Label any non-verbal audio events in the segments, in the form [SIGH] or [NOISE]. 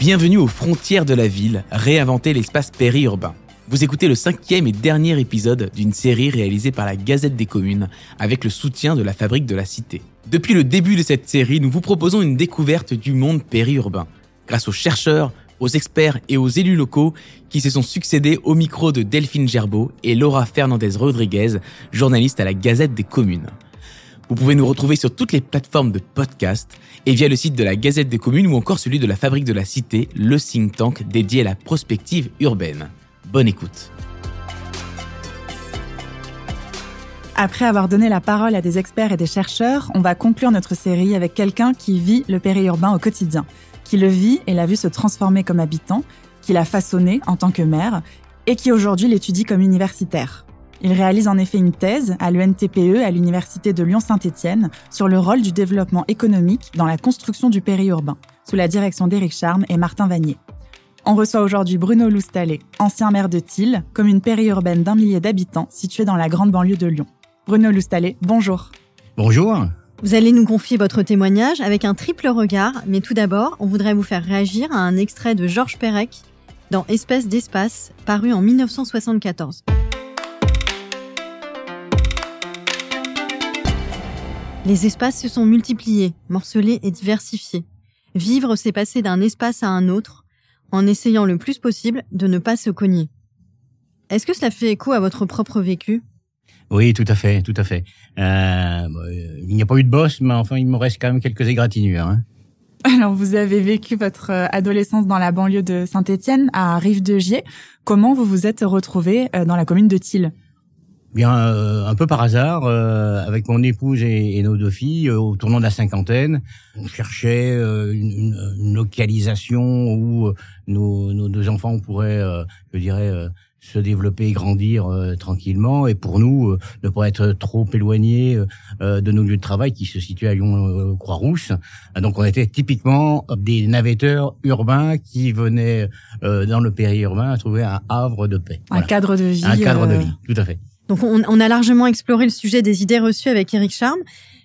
Bienvenue aux frontières de la ville, réinventer l'espace périurbain. Vous écoutez le cinquième et dernier épisode d'une série réalisée par la Gazette des communes avec le soutien de la Fabrique de la Cité. Depuis le début de cette série, nous vous proposons une découverte du monde périurbain, grâce aux chercheurs, aux experts et aux élus locaux qui se sont succédés au micro de Delphine Gerbeau et Laura Fernandez Rodriguez, journaliste à la Gazette des communes. Vous pouvez nous retrouver sur toutes les plateformes de podcast et via le site de la Gazette des communes ou encore celui de la Fabrique de la Cité, le think tank dédié à la prospective urbaine. Bonne écoute. Après avoir donné la parole à des experts et des chercheurs, on va conclure notre série avec quelqu'un qui vit le périurbain au quotidien, qui le vit et l'a vu se transformer comme habitant, qui l'a façonné en tant que maire et qui aujourd'hui l'étudie comme universitaire. Il réalise en effet une thèse à l'UNTPE à l'Université de Lyon-Saint-Étienne sur le rôle du développement économique dans la construction du périurbain, sous la direction d'Éric Charme et Martin Vanier. On reçoit aujourd'hui Bruno Loustalé, ancien maire de Thiel, commune périurbaine d'un millier d'habitants située dans la grande banlieue de Lyon. Bruno Loustalé, bonjour. Bonjour. Vous allez nous confier votre témoignage avec un triple regard, mais tout d'abord, on voudrait vous faire réagir à un extrait de Georges Perec dans Espèce d'espace, paru en 1974. Les espaces se sont multipliés, morcelés et diversifiés. Vivre, c'est passer d'un espace à un autre, en essayant le plus possible de ne pas se cogner. Est-ce que cela fait écho à votre propre vécu? Oui, tout à fait, tout à fait. Euh, il n'y a pas eu de boss, mais enfin, il me reste quand même quelques égratignures. Hein. Alors, vous avez vécu votre euh, adolescence dans la banlieue de Saint-Étienne, à Rive-de-Gier. Comment vous vous êtes retrouvé euh, dans la commune de Thiel Bien, euh, un peu par hasard, euh, avec mon épouse et, nos deux filles, euh, au tournant de la cinquantaine, on cherchait une, une, localisation où nos, nos, deux enfants pourraient, je dirais, se développer et grandir tranquillement, et pour nous, ne pas être trop éloignés de nos lieux de travail qui se situaient à Lyon Croix-Rousse. Donc, on était typiquement des navetteurs urbains qui venaient dans le périurbain trouver un havre de paix. Un cadre de vie. Un cadre de vie, tout à fait. Donc on, a largement exploré le sujet des idées reçues avec Eric Charme.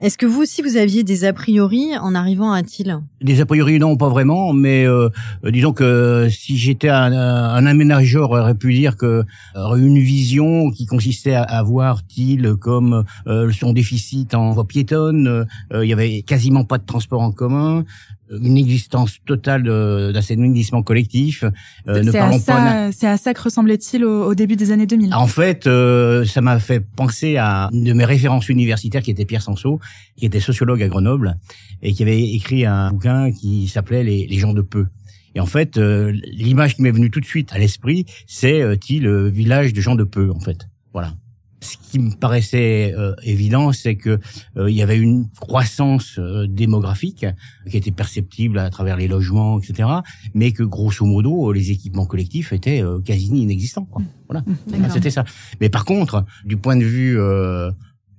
Est-ce que vous aussi vous aviez des a priori en arrivant à Thiel? Des a priori non, pas vraiment, mais euh, disons que si j'étais un, un aménageur, j'aurais pu dire que euh, une vision qui consistait à, voir Thiel comme euh, son déficit en voie piétonne, il y avait quasiment pas de transport en commun, une existence totale d'assainissement collectif. Euh, c'est à, à ça que ressemblait-il au, début des années 2000 En fait, euh, ça m'a fait penser à une de mes références universitaires qui était Pierre Sanso, qui était sociologue à Grenoble et qui avait écrit un bouquin qui s'appelait les, les gens de peu. Et en fait, euh, l'image qui m'est venue tout de suite à l'esprit, c'est euh, le village de gens de peu, en fait. Voilà. Ce qui me paraissait euh, évident, c'est que euh, il y avait une croissance euh, démographique qui était perceptible à travers les logements, etc. Mais que grosso modo, les équipements collectifs étaient quasi inexistants. Quoi. Voilà, mmh, c'était ça. Mais par contre, du point de vue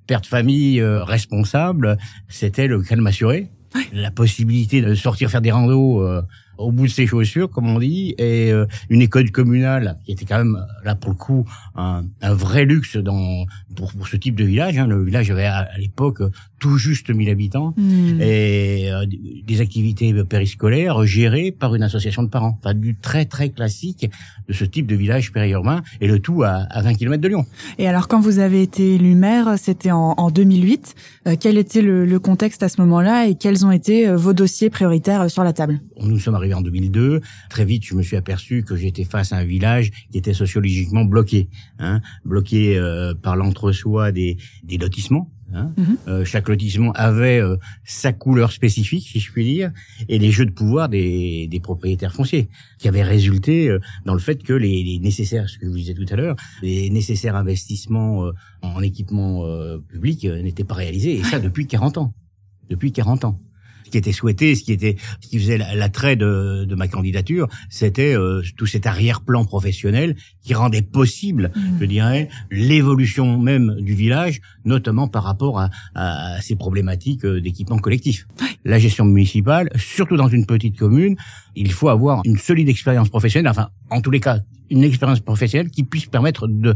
père de famille responsable, c'était le calme assuré, la possibilité de sortir faire des randos au bout de ses chaussures, comme on dit, et euh, une école communale qui était quand même là pour le coup un, un vrai luxe dans pour, pour, ce type de village. Hein. Le village avait à, l'époque tout juste 1000 habitants hmm. et euh, des activités périscolaires gérées par une association de parents. Enfin, du très très classique de ce type de village périurbain et le tout à, à 20 km de Lyon. Et alors, quand vous avez été élu maire, c'était en, en, 2008. Euh, quel était le, le, contexte à ce moment-là et quels ont été vos dossiers prioritaires sur la table? Nous sommes arrivés en 2002. Très vite, je me suis aperçu que j'étais face à un village qui était sociologiquement bloqué, hein, bloqué euh, par l'entre-soi des, des lotissements. Hein. Mhm. Euh, chaque lotissement avait euh, sa couleur spécifique, si je puis dire, et les jeux de pouvoir des, des propriétaires fonciers, qui avaient résulté dans le fait que les, les, nécessaires, ce que je vous disais tout à l'heure, les nécessaires investissements en équipement public n'étaient pas réalisés, et ça depuis 40 ans. Depuis 40 ans ce qui était souhaité, ce qui était, ce qui faisait l'attrait de, de ma candidature, c'était euh, tout cet arrière-plan professionnel qui rendait possible, mmh. je dirais, l'évolution même du village, notamment par rapport à, à ces problématiques euh, d'équipement collectif. La gestion municipale, surtout dans une petite commune, il faut avoir une solide expérience professionnelle, enfin, en tous les cas, une expérience professionnelle qui puisse permettre de.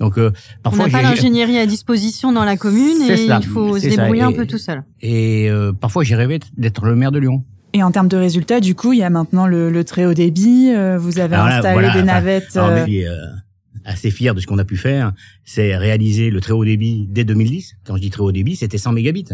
Donc euh, parfois on n'a pas l'ingénierie à disposition dans la commune et il faut se débrouiller un peu tout seul. Et euh, parfois j'ai rêvé d'être le maire de Lyon. Et en termes de résultats, du coup, il y a maintenant le, le très haut débit. euh, vous avez Alors là, installé voilà, des enfin, navettes. Alors, euh, on est, euh, assez fier de ce qu'on a pu faire, c'est réaliser le très haut débit dès 2010. Quand je dis très haut débit, c'était 100 mégabits.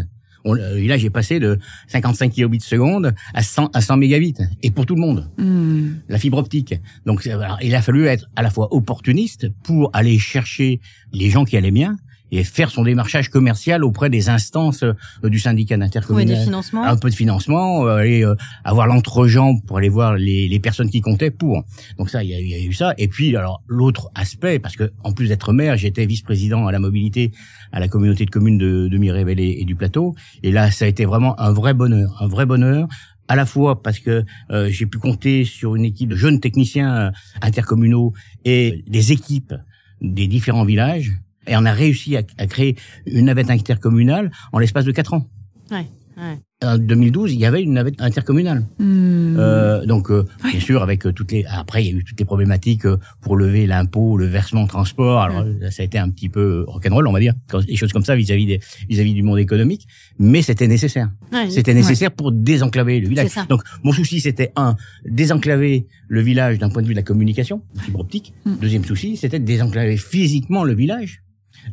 On, le village est passé de 55 kilobits seconde à 100, à 100 mégabits. Et pour tout le monde. hmm. La fibre optique. Donc, alors, il a fallu être à la fois opportuniste pour aller chercher les gens qui allaient bien et faire son démarchage commercial auprès des instances euh, du syndicat d'intercommunal des financements. un peu de financement, euh, aller euh, avoir l'entre-gens pour aller voir les, les personnes qui comptaient pour. Donc ça, il y a, il y a eu ça. Et puis alors l'autre aspect, parce que en plus d'être maire, j'étais vice-président à la mobilité à la communauté de communes de, de et, et du Plateau. Et là, ça a été vraiment un vrai bonheur, un vrai bonheur. À la fois parce que euh, j'ai pu compter sur une équipe de jeunes techniciens intercommunaux et des équipes des différents villages. Et on a réussi à, à créer une navette intercommunale en l'espace de quatre ans. Ouais, ouais. En 2012, il y avait une navette intercommunale. Hmm. Euh, donc, euh, bien sûr, avec euh, toutes les. Après, il y a eu toutes les problématiques euh, pour lever l'impôt, le versement transport. Alors, euh, ça a été un petit peu rock'n'roll, on va dire, quand- des choses comme ça vis-à-vis des vis-à-vis du monde économique. Mais c'était nécessaire. Ouais, C'était nécessaire pour désenclaver le village. C'est ça. Donc, mon souci, c'était un désenclaver le village d'un point de vue de la communication, fibre optique. Mm. Deuxième souci, c'était de désenclaver physiquement le village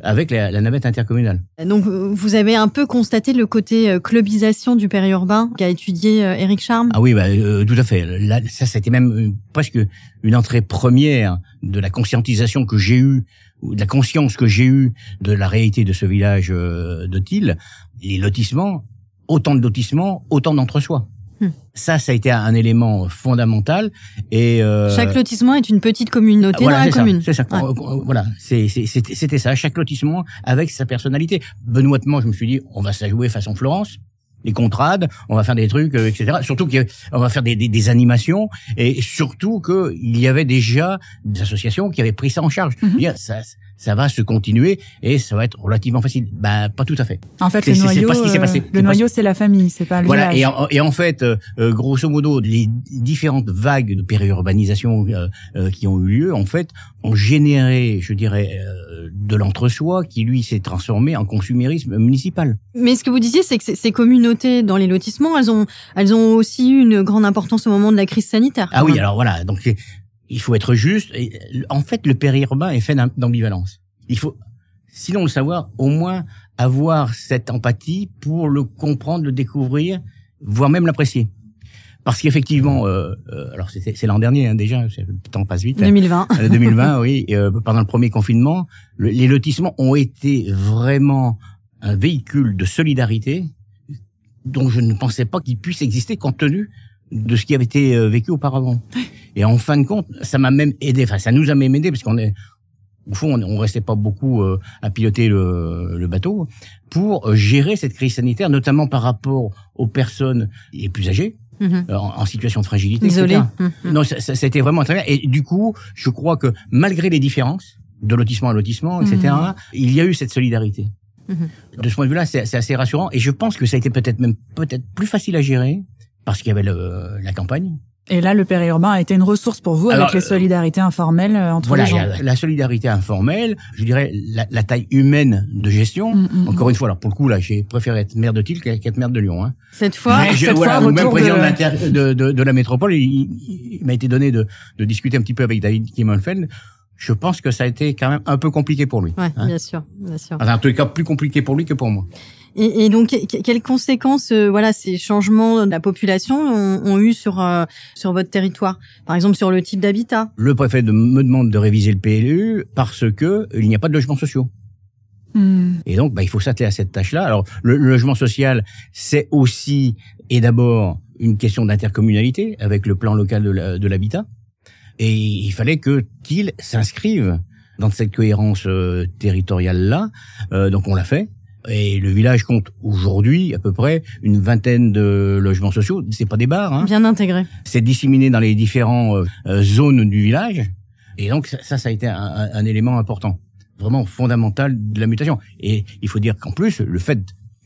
avec la, la navette intercommunale. Donc vous avez un peu constaté le côté euh, clubisation du périurbain qu'a étudié euh, Eric Charme? Ah oui, bah, euh, tout à fait. Là, ça, c'était même euh, presque une entrée première de la conscientisation que j'ai eue, de la conscience que j'ai eue de la réalité de ce village euh, de Thiel. Les lotissements, autant de lotissements, autant d'entre-soi. Hmm. Ça, ça a été un élément fondamental. Et euh, Chaque lotissement est une petite communauté voilà, dans la commune. C'est ça. Ouais. Voilà, c'était ça. Chaque lotissement avec sa personnalité. Benoîtement, je me suis dit, on va se la jouer façon Florence. Les contrades, on va faire des trucs, euh, etc. Surtout qu'on va faire des, des, des animations et surtout qu'il y avait déjà des associations qui avaient pris ça en charge. Mhm. Ça, ça va se continuer et ça va être relativement facile. Ben, pas tout à fait. En fait, le noyau, pas ce qui s'est euh, passé. le noyau, c'est la famille, c'est pas le Voilà, et en, et en fait, euh, euh, grosso modo, les différentes vagues de périurbanisation euh, euh, qui ont eu lieu, en fait, ont généré, je dirais, euh, de l'entre-soi qui, lui, s'est transformé en consumérisme municipal. Mais ce que vous disiez, c'est que ces- communautés dans les lotissements, elles ont, elles ont aussi eu une grande importance au moment de la crise sanitaire. Ah oui, même. alors voilà, donc il faut être juste. Et, euh, en fait, le périurbain est fait d'am- d'ambivalence. Il faut, sinon le savoir, au moins avoir cette empathie pour le comprendre, le découvrir, voire même l'apprécier. Parce qu'effectivement, euh, euh, alors c'est l'an dernier hein, déjà, le temps passe vite. 2020. Euh, 2020, oui, et, euh, pendant le premier confinement, le- les lotissements ont été vraiment un véhicule de solidarité dont je ne pensais pas qu'il puisse exister compte tenu de ce qui avait été euh, vécu auparavant. Et en fin de compte, ça m'a même aidé, enfin ça nous a même aidé parce qu'on est au fond, on, on restait pas beaucoup euh, à piloter le, le bateau pour euh, gérer cette crise sanitaire, notamment par rapport aux personnes les plus âgées, euh, en, en situation de fragilité, Isolé. Mhm. Non, ça, ça, ça a été vraiment très bien. Et du coup, je crois que malgré les différences de lotissement à lotissement, etc., Mhm. il y a eu cette solidarité. Mhm. De ce point de vue-là, c'est c'est assez rassurant. Et je pense que ça a été peut-être même peut-être plus facile à gérer parce qu'il y avait le, la campagne. Et là, le périurbain a été une ressource pour vous Alors, avec les euh, solidarités informelles euh, entre Voilà, les gens. la solidarité informelle, je dirais la, la taille humaine de gestion. Mm, mm, Encore une fois, alors pour le coup, là, j'ai préféré être maire de Thiel qu'être maire de Lyon. Hein. Cette fois, Mais je- cette voilà, fois, même président de- de, de, de, de la métropole, il, il- il m'a été donné de, de discuter un petit peu avec David Kimmelfeld. Je pense que ça a été quand même un peu compliqué pour lui. Ouais, hein. bien sûr, bien sûr. Enfin, en les cas, plus compliqué pour lui que pour moi. Et, et donc, que- quelles conséquences, euh, voilà, ces changements de la population ont, ont eu sur euh, sur votre territoire? Par exemple, sur le type d'habitat. Le préfet de- me demande de réviser le PLU parce que il n'y a pas de logements sociaux. Hmm. Et donc, bah, il faut s'atteler à cette tâche-là. Alors, le, le logement social, c'est aussi et d'abord une question d'intercommunalité avec le plan local de l'habitat. Et il fallait que Thiel s'inscrive dans cette cohérence euh, territoriale-là. Euh, donc, on l'a fait. Et le village compte aujourd'hui à peu près une vingtaine de logements sociaux. C'est pas des bars, hein. Bien intégré. C'est disséminé dans les différentes zones du village. Et donc, ça, ça a été un, élément important, vraiment fondamental de la mutation. Et il faut dire qu'en plus, le fait,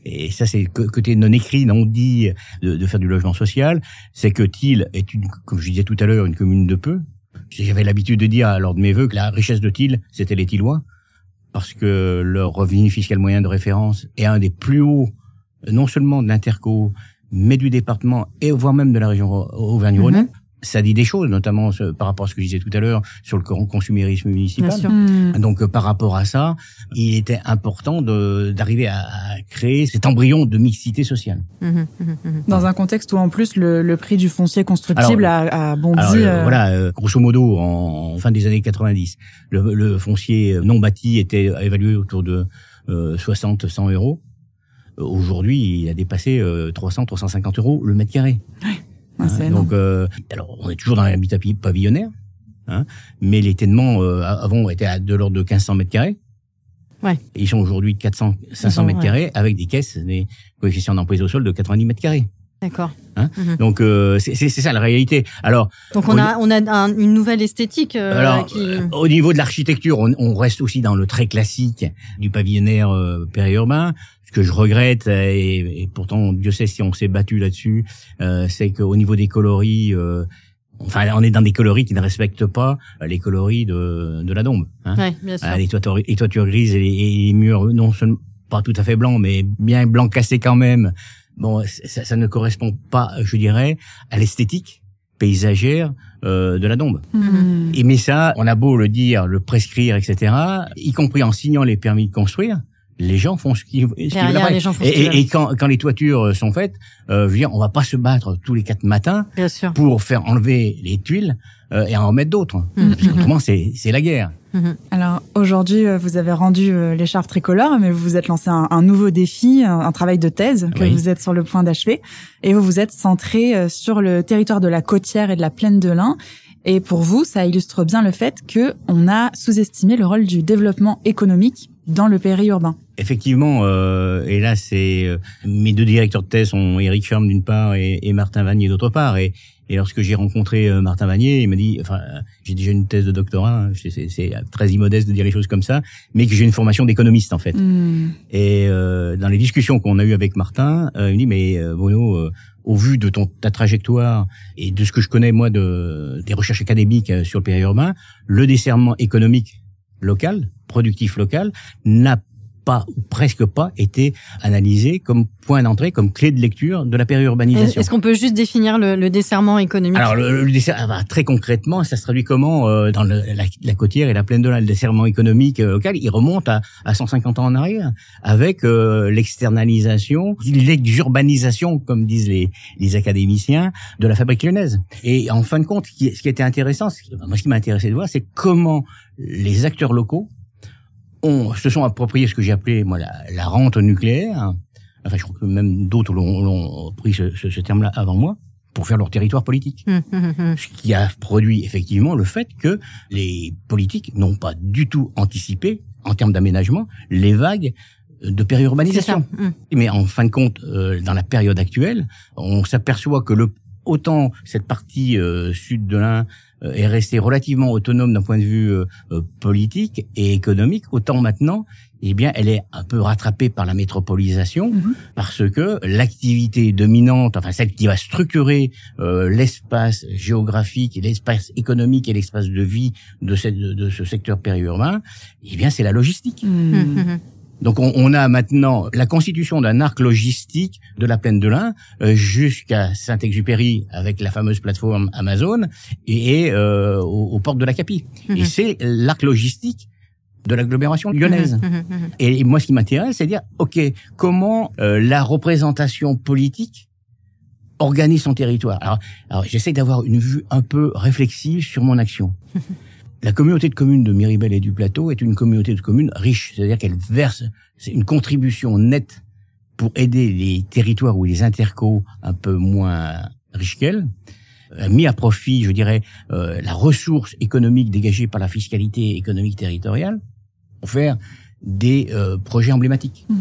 et ça c'est côté non écrit, non dit, de, de faire du logement social, c'est que Thiel est, une, comme je disais tout à l'heure, une commune de peu. J'avais l'habitude de dire lors de mes vœux que la richesse de Thiel, c'était les Thilois, parce que leur revenu fiscal moyen de référence est un des plus hauts, non seulement de l'interco, mais du département et voire même de la région Auvergne-Rhône-Alpes. Ça dit des choses, notamment ce- par rapport à ce que je disais tout à l'heure sur le con- consumérisme municipal. Bien sûr. Hmm. Donc euh, par rapport à ça, il était important de- d'arriver à, à créer cet embryon de mixité sociale. Mhm, mhm, mhm. Dans un contexte où en plus le, le prix du foncier constructible a, a bondi. Alors euh, euh, voilà, euh, grosso modo, en, en fin des années 90, le, le foncier non bâti était évalué autour de euh, 60-100 euros. Aujourd'hui, il a dépassé euh, 300-350 euros le mètre carré. c'est Hein, énorme. donc, euh, alors, on est toujours dans l'habitat pavillonnaire, hein, mais les ténements euh, avant étaient à de l'ordre de 1500 mètres carrés. Ouais. Et ils sont aujourd'hui de 400, 500 sont, mètres carrés avec des caisses, des coefficients d'emprise au sol de 90 mètres carrés. D'accord. Donc, euh, c'est ça la réalité. Alors, Donc on a on a un- une nouvelle esthétique euh, Alors, qui. euh, au niveau de l'architecture, on, on reste aussi dans le très classique du pavillonnaire euh, périurbain. Que je regrette, euh, et, et pourtant Dieu sait si on s'est battu là-dessus, euh, c'est qu'au niveau des coloris, euh, enfin, on est dans des coloris qui ne respectent pas euh, les coloris de, de la dombe. Hein. Ouais, bien sûr. Ah, les, toitures, les toitures grises et les, et les murs non seulement pas tout à fait blancs, mais bien blanc cassé quand même. Bon, ça, ça ne correspond pas, je dirais, à l'esthétique paysagère euh, de la dombe. Hmm. Et mais ça, on a beau le dire, le prescrire, etc., y compris en signant les permis de construire, les gens font ce qu'ils ce qu'ils veulent Et, et- et quand, quand les toitures sont faites, euh, je veux dire, on va pas se battre tous les quatre matins Bien sûr. pour faire enlever les tuiles euh, et en remettre d'autres. Mhm. Parce qu'autrement, c'est c'est la guerre. Alors aujourd'hui, euh, vous avez rendu euh, l'écharpe tricolore, mais vous vous êtes lancé un, un nouveau défi, un, un travail de thèse que Oui. vous êtes sur le point d'achever, et vous vous êtes centré euh, sur le territoire de la côtière et de la plaine de l'Ain. Et pour vous, ça illustre bien le fait que on a sous-estimé le rôle du développement économique dans le périurbain. Effectivement, euh, et là, c'est euh, mes deux directeurs de thèse sont Eric Schirm d'une part et, et Martin Vanier d'autre part. Et, et lorsque j'ai rencontré euh, Martin Vanier, il m'a dit, enfin, euh, j'ai déjà une thèse de doctorat, hein, c'est- très immodeste de dire les choses comme ça, mais que j'ai une formation d'économiste en fait. Hmm. Et euh, dans les discussions qu'on a eues avec Martin, il me dit mais euh, Bruno, euh, au vu de ton ta trajectoire et de ce que je connais moi de des recherches académiques sur le périurbain, le desserrement économique local, productif local, n'a pas ou presque pas été analysé comme point d'entrée, comme clé de lecture de la périurbanisation. Est-ce qu'on peut juste définir le, le desserrement économique? Alors le, le dessert, ah bah, très concrètement, ça se traduit comment euh, dans le- la, la côtière et la plaine de l'Ain Le desserrement économique euh, local, il remonte à, à 150 ans en arrière, avec euh, l'externalisation, l'exurbanisation, comme disent les, les académiciens, de la fabrique lyonnaise. Et en fin de compte, ce qui, ce qui était intéressant, ce qui- moi ce qui m'a intéressé de voir, c'est comment les acteurs locaux ont, se sont appropriés ce que j'ai appelé moi la, la rente nucléaire. Enfin, je crois que même d'autres l'ont pris ce, ce- ce terme-là avant moi pour faire leur territoire politique Hum, hum, hum. ce qui a produit effectivement le fait que les politiques n'ont pas du tout anticipé, en termes d'aménagement, les vagues de périurbanisation. Mais en fin de compte, euh, dans la période actuelle, on s'aperçoit que le autant cette partie euh, sud de l'Ain est restée relativement autonome d'un point de vue euh, euh, politique et économique, autant maintenant, eh bien, elle est un peu rattrapée par la métropolisation Mhm. parce que l'activité dominante, enfin celle qui va structurer euh, l'espace géographique, et l'espace économique et l'espace de vie de, cette, de, ce secteur périurbain, eh bien, c'est la logistique. Hum, hum. Donc on, on a maintenant la constitution d'un arc logistique de la plaine de l'Ain euh, jusqu'à Saint-Exupéry avec la fameuse plateforme Amazon et, euh, aux, aux portes de la Capie. Mhm. Et c'est l'arc logistique de l'agglomération lyonnaise. Hum, hum. Et moi, ce qui m'intéresse, c'est de dire, OK, comment euh, la représentation politique organise son territoire? Alors, alors j'essaie d'avoir une vue un peu réflexive sur mon action. [LAUGHS] La communauté de communes de Miribel et du Plateau est une communauté de communes riche, c'est-à-dire qu'elle verse une contribution nette pour aider les territoires ou les intercos un peu moins riches qu'elle, mis à profit, je dirais, euh, la ressource économique dégagée par la fiscalité économique territoriale pour faire des euh, projets emblématiques. Mm.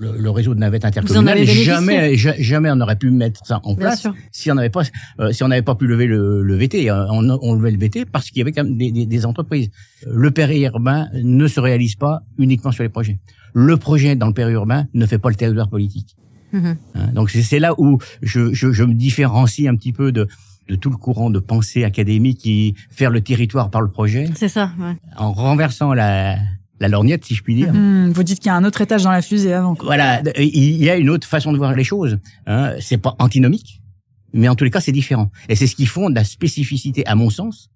Le, le réseau de navettes intercommunales, jamais, ja- jamais on n'aurait pu mettre ça en Bien place sûr. si on n'avait pas, euh, si on n'avait pas pu lever le, le VT. Euh, On, on levait le VT parce qu'il y avait quand même des, des, des entreprises. Le périurbain ne se réalise pas uniquement sur les projets. Le projet dans le périurbain ne fait pas le territoire politique. Hum. Hein, Donc c'est c'est là où je, je, je me différencie un petit peu de, de tout le courant de pensée académique qui faire le territoire par le projet, C'est ça. Ouais. en renversant la, la lorgnette, si je puis dire. Hmm, vous dites qu'il y a un autre étage dans la fusée avant. quoi. Voilà, il y a une autre façon de voir les choses. Hein. C'est pas antinomique, mais en tous les cas, c'est différent. Et c'est ce qui fonde la spécificité, à mon sens,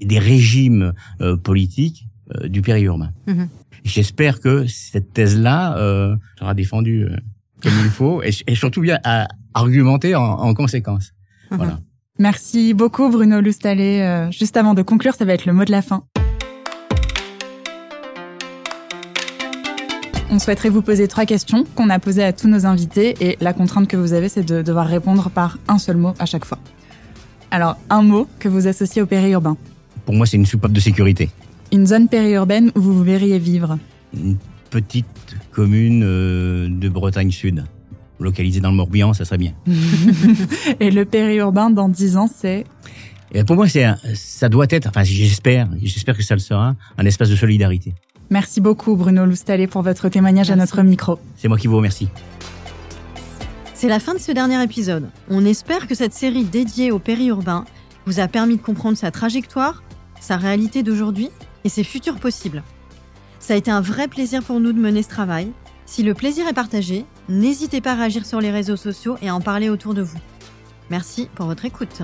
des régimes euh, politiques euh, du périurbain. Mhm. J'espère que cette thèse-là euh, sera défendue euh, comme il faut et, et surtout bien à, argumentée en, en conséquence. Mhm. Voilà. Merci beaucoup Bruno Loustalé. Euh, juste avant de conclure, ça va être le mot de la fin. On souhaiterait vous poser trois questions qu'on a posées à tous nos invités et la contrainte que vous avez, c'est de devoir répondre par un seul mot à chaque fois. Alors, un mot que vous associez au périurbain. Pour moi, c'est une soupape de sécurité. Une zone périurbaine où vous vous verriez vivre. Une petite commune euh, de Bretagne Sud, localisée dans le Morbihan, ça serait bien. [LAUGHS] Et le périurbain, dans dix ans, c'est... Et pour moi, c'est ça doit être, enfin j'espère, j'espère que ça le sera, un espace de solidarité. Merci beaucoup Bruno Loustalé pour votre témoignage à notre micro. C'est moi qui vous remercie. C'est la fin de ce dernier épisode. On espère que cette série dédiée au périurbain vous a permis de comprendre sa trajectoire, sa réalité d'aujourd'hui et ses futurs possibles. Ça a été un vrai plaisir pour nous de mener ce travail. Si le plaisir est partagé, n'hésitez pas à réagir sur les réseaux sociaux et à en parler autour de vous. Merci pour votre écoute.